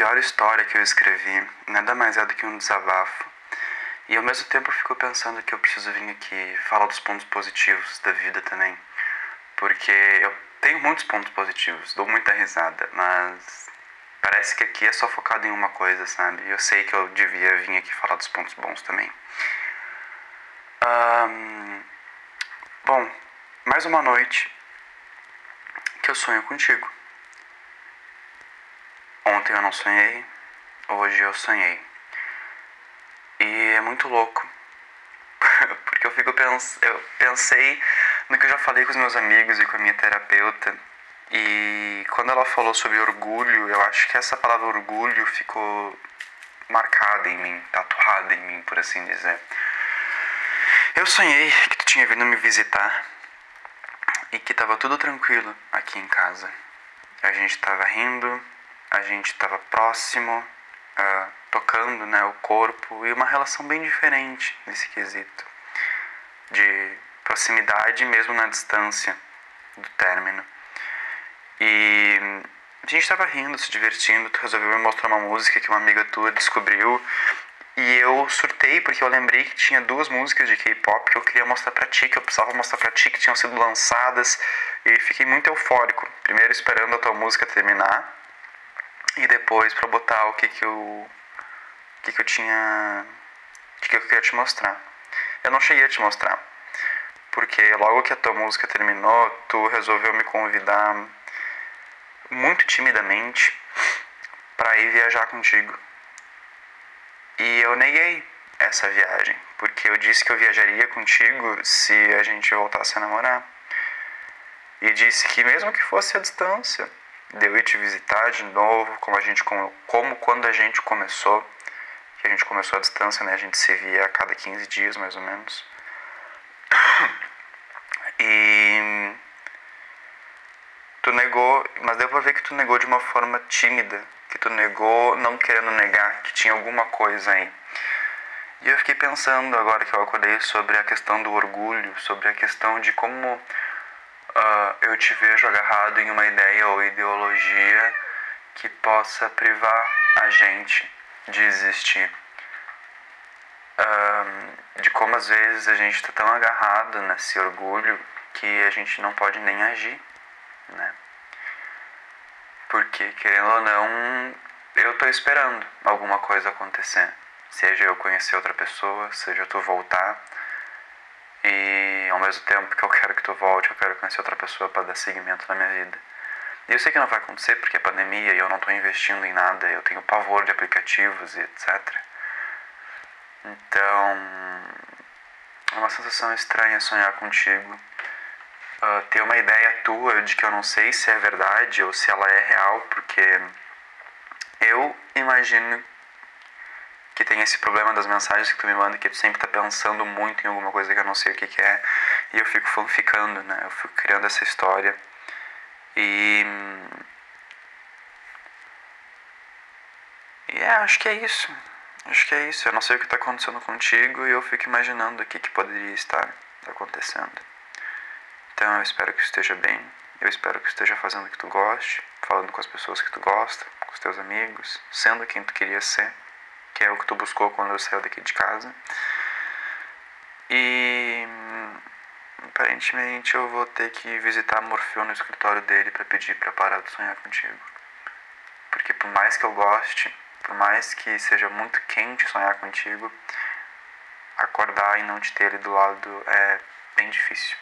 pior história que eu escrevi nada mais é do que um desabafo. E ao mesmo tempo eu fico pensando que eu preciso vir aqui falar dos pontos positivos da vida também. Porque eu tenho muitos pontos positivos, dou muita risada, mas parece que aqui é só focado em uma coisa, sabe? Eu sei que eu devia vir aqui falar dos pontos bons também. Um, bom, mais uma noite que eu sonho contigo. Ontem eu não sonhei, hoje eu sonhei. E é muito louco. Porque eu fico pens eu pensei no que eu já falei com os meus amigos e com a minha terapeuta. E quando ela falou sobre orgulho, eu acho que essa palavra orgulho ficou marcada em mim, tatuada em mim, por assim dizer. Eu sonhei que tu tinha vindo me visitar e que tava tudo tranquilo aqui em casa. A gente tava rindo, a gente estava próximo, uh, tocando né, o corpo e uma relação bem diferente nesse quesito de proximidade mesmo na distância do término. E a gente estava rindo, se divertindo, tu resolveu me mostrar uma música que uma amiga tua descobriu e eu surtei porque eu lembrei que tinha duas músicas de K-pop que eu queria mostrar pra ti, que eu precisava mostrar pra ti, que tinham sido lançadas e fiquei muito eufórico. Primeiro esperando a tua música terminar e depois para botar o que que eu que que eu tinha o que que eu queria te mostrar. Eu não cheguei a te mostrar, porque logo que a tua música terminou, tu resolveu me convidar muito timidamente para ir viajar contigo. E eu neguei essa viagem, porque eu disse que eu viajaria contigo se a gente voltasse a namorar. E disse que mesmo que fosse a distância, de eu ir te visitar de novo, como a gente como, quando a gente começou, que a gente começou a distância, né? A gente se via a cada 15 dias, mais ou menos. E tu negou, mas deu pra ver que tu negou de uma forma tímida, que tu negou não querendo negar que tinha alguma coisa aí. E eu fiquei pensando agora que eu acordei sobre a questão do orgulho, sobre a questão de como uh, eu te vejo agarrado em uma ideia ou ideologia que possa privar a gente de existir. Uh, de como às vezes a gente está tão agarrado nesse orgulho que a gente não pode nem agir, né? Porque, querendo ou não, eu estou esperando alguma coisa acontecer. Seja eu conhecer outra pessoa, seja tu voltar e ao mesmo tempo que eu quero que tu volte, eu quero conhecer outra pessoa para dar seguimento na minha vida. E eu sei que não vai acontecer porque é pandemia e eu não estou investindo em nada, eu tenho pavor de aplicativos e etc. Então, é uma sensação estranha sonhar contigo. Uh, ter uma ideia tua de que eu não sei se é verdade ou se ela é real, porque eu imagino que tem esse problema das mensagens que tu me manda, que tu sempre tá pensando muito em alguma coisa que eu não sei o que, que é, e eu fico fanficando, né? Eu fico criando essa história. E. E é, acho que é isso. Acho que é isso. Eu não sei o que está acontecendo contigo e eu fico imaginando o que, que poderia estar acontecendo. Então eu espero que esteja bem. Eu espero que esteja fazendo o que tu goste, falando com as pessoas que tu gosta, com os teus amigos, sendo quem tu queria ser que é o que tu buscou quando eu saiu daqui de casa. E aparentemente eu vou ter que visitar Morfeu no escritório dele para pedir para parar de sonhar contigo. Porque por mais que eu goste, por mais que seja muito quente sonhar contigo, acordar e não te ter ali do lado é bem difícil.